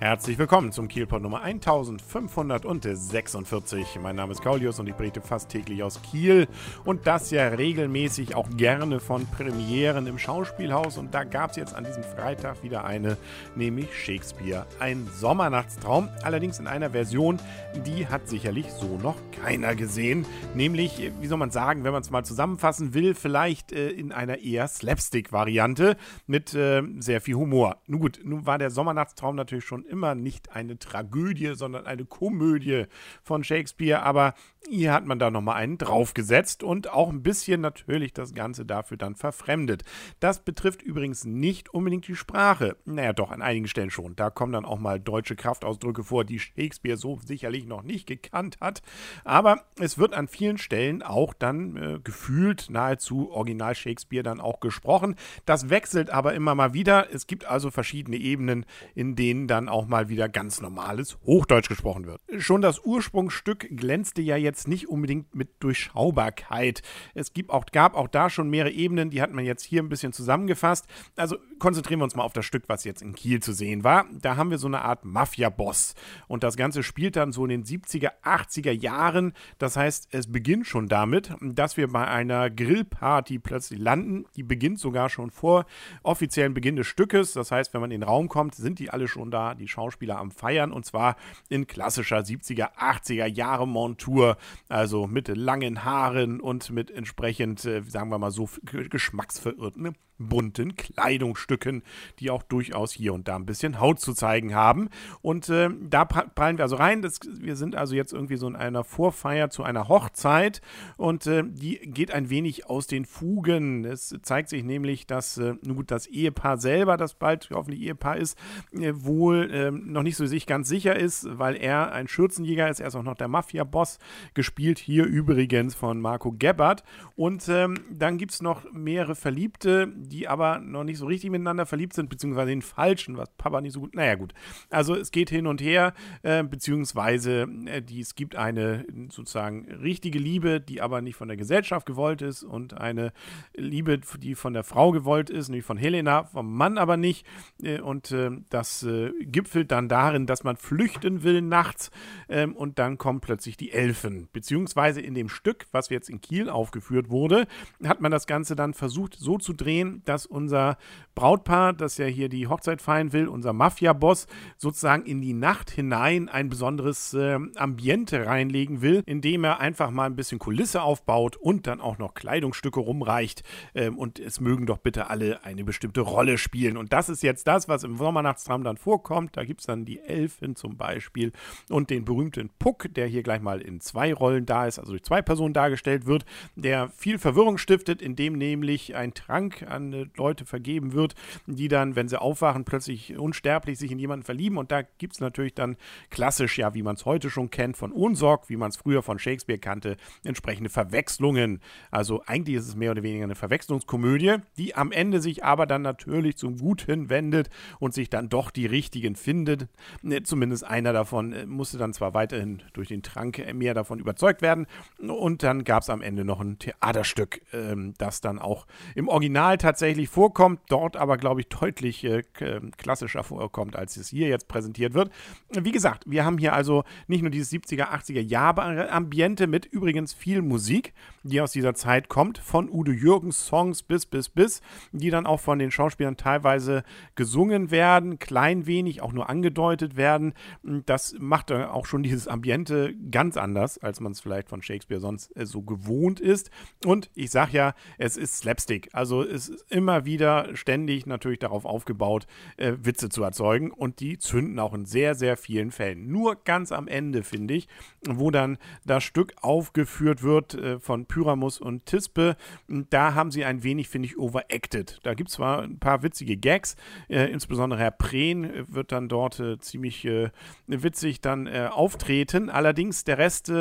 Herzlich willkommen zum Kielpot Nummer 1546. Mein Name ist Kaulius und ich berichte fast täglich aus Kiel und das ja regelmäßig auch gerne von Premieren im Schauspielhaus. Und da gab es jetzt an diesem Freitag wieder eine, nämlich Shakespeare. Ein Sommernachtstraum, allerdings in einer Version, die hat sicherlich so noch keiner gesehen. Nämlich, wie soll man sagen, wenn man es mal zusammenfassen will, vielleicht äh, in einer eher Slapstick-Variante mit äh, sehr viel Humor. Nun gut, nun war der Sommernachtstraum natürlich schon immer nicht eine Tragödie, sondern eine Komödie von Shakespeare. Aber hier hat man da nochmal einen draufgesetzt und auch ein bisschen natürlich das Ganze dafür dann verfremdet. Das betrifft übrigens nicht unbedingt die Sprache. Naja, doch, an einigen Stellen schon. Da kommen dann auch mal deutsche Kraftausdrücke vor, die Shakespeare so sicherlich noch nicht gekannt hat. Aber es wird an vielen Stellen auch dann äh, gefühlt nahezu original Shakespeare dann auch gesprochen. Das wechselt aber immer mal wieder. Es gibt also verschiedene Ebenen, in denen dann auch mal wieder ganz normales Hochdeutsch gesprochen wird. Schon das Ursprungsstück glänzte ja jetzt nicht unbedingt mit Durchschaubarkeit. Es gibt auch, gab auch da schon mehrere Ebenen, die hat man jetzt hier ein bisschen zusammengefasst. Also konzentrieren wir uns mal auf das Stück, was jetzt in Kiel zu sehen war. Da haben wir so eine Art Mafia-Boss. Und das Ganze spielt dann so in den 70er, 80er Jahren. Das heißt, es beginnt schon damit, dass wir bei einer Grillparty plötzlich landen. Die beginnt sogar schon vor offiziellen Beginn des Stückes. Das heißt, wenn man in den Raum kommt, sind die alle schon da, die Schauspieler am Feiern. Und zwar in klassischer 70er, 80er Jahre Montur. Also mit langen Haaren und mit entsprechend, äh, sagen wir mal so, geschmacksverirrten bunten Kleidungsstücken, die auch durchaus hier und da ein bisschen Haut zu zeigen haben. Und äh, da prallen wir also rein. Das, wir sind also jetzt irgendwie so in einer Vorfeier zu einer Hochzeit und äh, die geht ein wenig aus den Fugen. Es zeigt sich nämlich, dass äh, nun gut das Ehepaar selber, das bald hoffentlich Ehepaar ist, äh, wohl ähm, noch nicht so sich ganz sicher ist, weil er ein Schürzenjäger ist. Er ist auch noch der Mafia-Boss, gespielt hier übrigens von Marco Gebhardt. Und ähm, dann gibt es noch mehrere Verliebte, die aber noch nicht so richtig miteinander verliebt sind, beziehungsweise den Falschen, was Papa nicht so gut. Naja, gut. Also es geht hin und her, äh, beziehungsweise äh, die, es gibt eine sozusagen richtige Liebe, die aber nicht von der Gesellschaft gewollt ist und eine Liebe, die von der Frau gewollt ist, nämlich von Helena, vom Mann aber nicht. Äh, und äh, das äh, gipfelt dann darin, dass man flüchten will nachts ähm, und dann kommen plötzlich die Elfen. Beziehungsweise in dem Stück, was jetzt in Kiel aufgeführt wurde, hat man das Ganze dann versucht so zu drehen, dass unser Brautpaar, das ja hier die Hochzeit feiern will, unser Mafia-Boss, sozusagen in die Nacht hinein ein besonderes äh, Ambiente reinlegen will, indem er einfach mal ein bisschen Kulisse aufbaut und dann auch noch Kleidungsstücke rumreicht. Ähm, und es mögen doch bitte alle eine bestimmte Rolle spielen. Und das ist jetzt das, was im Sommernachtstraum dann vorkommt. Da gibt es dann die Elfin zum Beispiel und den berühmten Puck, der hier gleich mal in zwei Rollen da ist, also durch zwei Personen dargestellt wird, der viel Verwirrung stiftet, indem nämlich ein Trank an Leute vergeben wird, die dann, wenn sie aufwachen, plötzlich unsterblich sich in jemanden verlieben. Und da gibt es natürlich dann klassisch, ja, wie man es heute schon kennt, von Unsorg, wie man es früher von Shakespeare kannte, entsprechende Verwechslungen. Also eigentlich ist es mehr oder weniger eine Verwechslungskomödie, die am Ende sich aber dann natürlich zum Guten wendet und sich dann doch die richtigen findet. Ne, zumindest einer davon äh, musste dann zwar weiterhin durch den Trank mehr davon überzeugt werden. Und dann gab es am Ende noch ein Theaterstück, ähm, das dann auch im Original tatsächlich vorkommt, dort aber, glaube ich, deutlich äh, ähm, klassischer vorkommt, als es hier jetzt präsentiert wird. Wie gesagt, wir haben hier also nicht nur dieses 70er, 80er Jahre Ambiente mit übrigens viel Musik, die aus dieser Zeit kommt, von Udo Jürgens Songs bis, bis, bis, die dann auch von den Schauspielern teilweise gesungen werden, klein wenig auch nur angedeutet werden. Das macht auch schon dieses Ambiente ganz anders, als man es vielleicht von Shakespeare sonst äh, so gewohnt ist. Und ich sage ja, es ist Slapstick. Also es immer wieder ständig natürlich darauf aufgebaut, äh, Witze zu erzeugen. Und die zünden auch in sehr, sehr vielen Fällen. Nur ganz am Ende, finde ich, wo dann das Stück aufgeführt wird äh, von Pyramus und Tispe. Da haben sie ein wenig, finde ich, overacted. Da gibt es zwar ein paar witzige Gags, äh, insbesondere Herr Prehn wird dann dort äh, ziemlich äh, witzig dann äh, auftreten. Allerdings der Rest,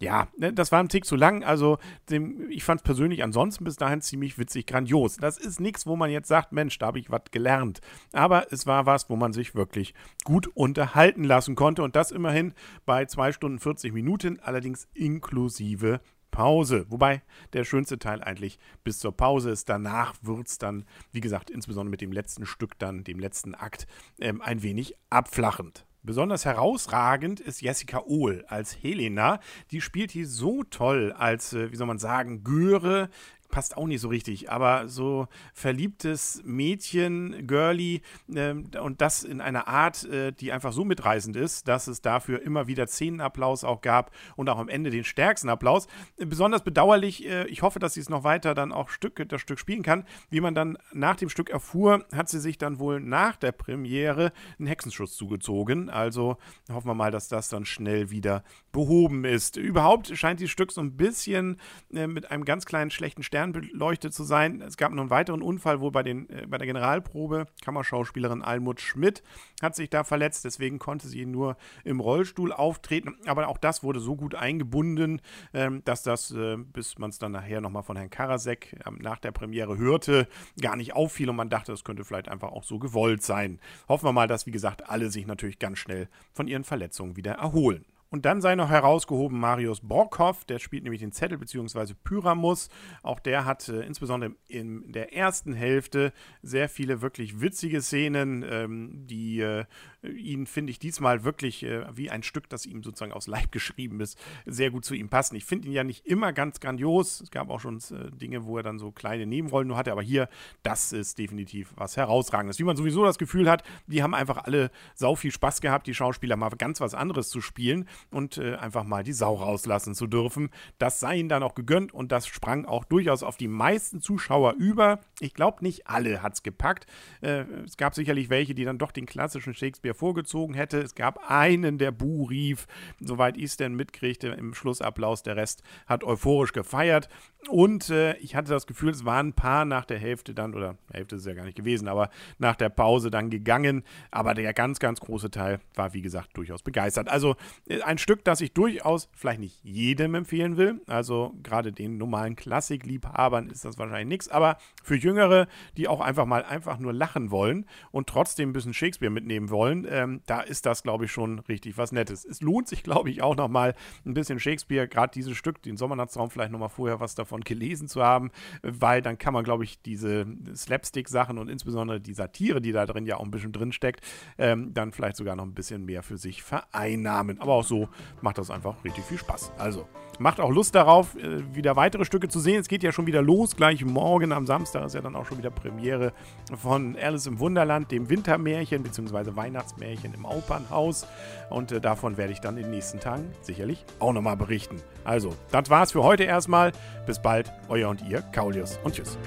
ja, ne, das war ein Tick zu lang. Also dem, ich fand es persönlich ansonsten bis dahin ziemlich witzig, grandios. Das ist nichts, wo man jetzt sagt, Mensch, da habe ich was gelernt. Aber es war was, wo man sich wirklich gut unterhalten lassen konnte. Und das immerhin bei 2 Stunden 40 Minuten, allerdings inklusive Pause. Wobei der schönste Teil eigentlich bis zur Pause ist. Danach wird es dann, wie gesagt, insbesondere mit dem letzten Stück dann, dem letzten Akt, ähm, ein wenig abflachend. Besonders herausragend ist Jessica Ohl als Helena. Die spielt hier so toll als, äh, wie soll man sagen, Göre passt auch nicht so richtig, aber so verliebtes Mädchen, Girly äh, und das in einer Art, äh, die einfach so mitreißend ist, dass es dafür immer wieder Szenenapplaus auch gab und auch am Ende den stärksten Applaus. Besonders bedauerlich, äh, ich hoffe, dass sie es noch weiter dann auch Stück, das Stück spielen kann. Wie man dann nach dem Stück erfuhr, hat sie sich dann wohl nach der Premiere einen Hexenschuss zugezogen. Also hoffen wir mal, dass das dann schnell wieder behoben ist. Überhaupt scheint dieses Stück so ein bisschen äh, mit einem ganz kleinen schlechten Stern beleuchtet zu sein. Es gab noch einen weiteren Unfall wohl bei, den, äh, bei der Generalprobe. Kammerschauspielerin Almut Schmidt hat sich da verletzt, deswegen konnte sie nur im Rollstuhl auftreten. Aber auch das wurde so gut eingebunden, ähm, dass das, äh, bis man es dann nachher nochmal von Herrn Karasek äh, nach der Premiere hörte, gar nicht auffiel und man dachte, das könnte vielleicht einfach auch so gewollt sein. Hoffen wir mal, dass, wie gesagt, alle sich natürlich ganz schnell von ihren Verletzungen wieder erholen. Und dann sei noch herausgehoben Marius Borkhoff, der spielt nämlich den Zettel bzw. Pyramus. Auch der hat äh, insbesondere in der ersten Hälfte sehr viele wirklich witzige Szenen, ähm, die äh, ihn, finde ich, diesmal wirklich äh, wie ein Stück, das ihm sozusagen aus Leib geschrieben ist, sehr gut zu ihm passen. Ich finde ihn ja nicht immer ganz grandios. Es gab auch schon äh, Dinge, wo er dann so kleine Nebenrollen nur hatte, aber hier, das ist definitiv was Herausragendes. Wie man sowieso das Gefühl hat, die haben einfach alle sau viel Spaß gehabt, die Schauspieler mal ganz was anderes zu spielen und äh, einfach mal die Sau rauslassen zu dürfen. Das sei ihnen dann auch gegönnt und das sprang auch durchaus auf die meisten Zuschauer über. Ich glaube, nicht alle hat es gepackt. Äh, es gab sicherlich welche, die dann doch den klassischen Shakespeare vorgezogen hätte. Es gab einen, der Buh rief, soweit ich es denn mitkriegte im Schlussapplaus. Der Rest hat euphorisch gefeiert. Und äh, ich hatte das Gefühl, es waren ein paar nach der Hälfte dann, oder Hälfte ist es ja gar nicht gewesen, aber nach der Pause dann gegangen. Aber der ganz, ganz große Teil war, wie gesagt, durchaus begeistert. Also äh, ein Stück, das ich durchaus vielleicht nicht jedem empfehlen will. Also gerade den normalen Klassikliebhabern ist das wahrscheinlich nichts. Aber für Jüngere, die auch einfach mal einfach nur lachen wollen und trotzdem ein bisschen Shakespeare mitnehmen wollen, ähm, da ist das, glaube ich, schon richtig was Nettes. Es lohnt sich, glaube ich, auch nochmal ein bisschen Shakespeare, gerade dieses Stück, den Sommernachtsraum, vielleicht nochmal vorher was davon gelesen zu haben, weil dann kann man, glaube ich, diese Slapstick-Sachen und insbesondere die Satire, die da drin ja auch ein bisschen drin steckt, ähm, dann vielleicht sogar noch ein bisschen mehr für sich vereinnahmen. Aber auch so macht das einfach richtig viel Spaß. Also macht auch Lust darauf, äh, wieder weitere Stücke zu sehen. Es geht ja schon wieder los. Gleich morgen am Samstag ist ja dann auch schon wieder Premiere von Alice im Wunderland, dem Wintermärchen bzw. Weihnachtsmärchen im Opernhaus. Und äh, davon werde ich dann in den nächsten Tagen sicherlich auch nochmal berichten. Also, das war's für heute erstmal. Bis bald, euer und ihr, Kaulius und tschüss.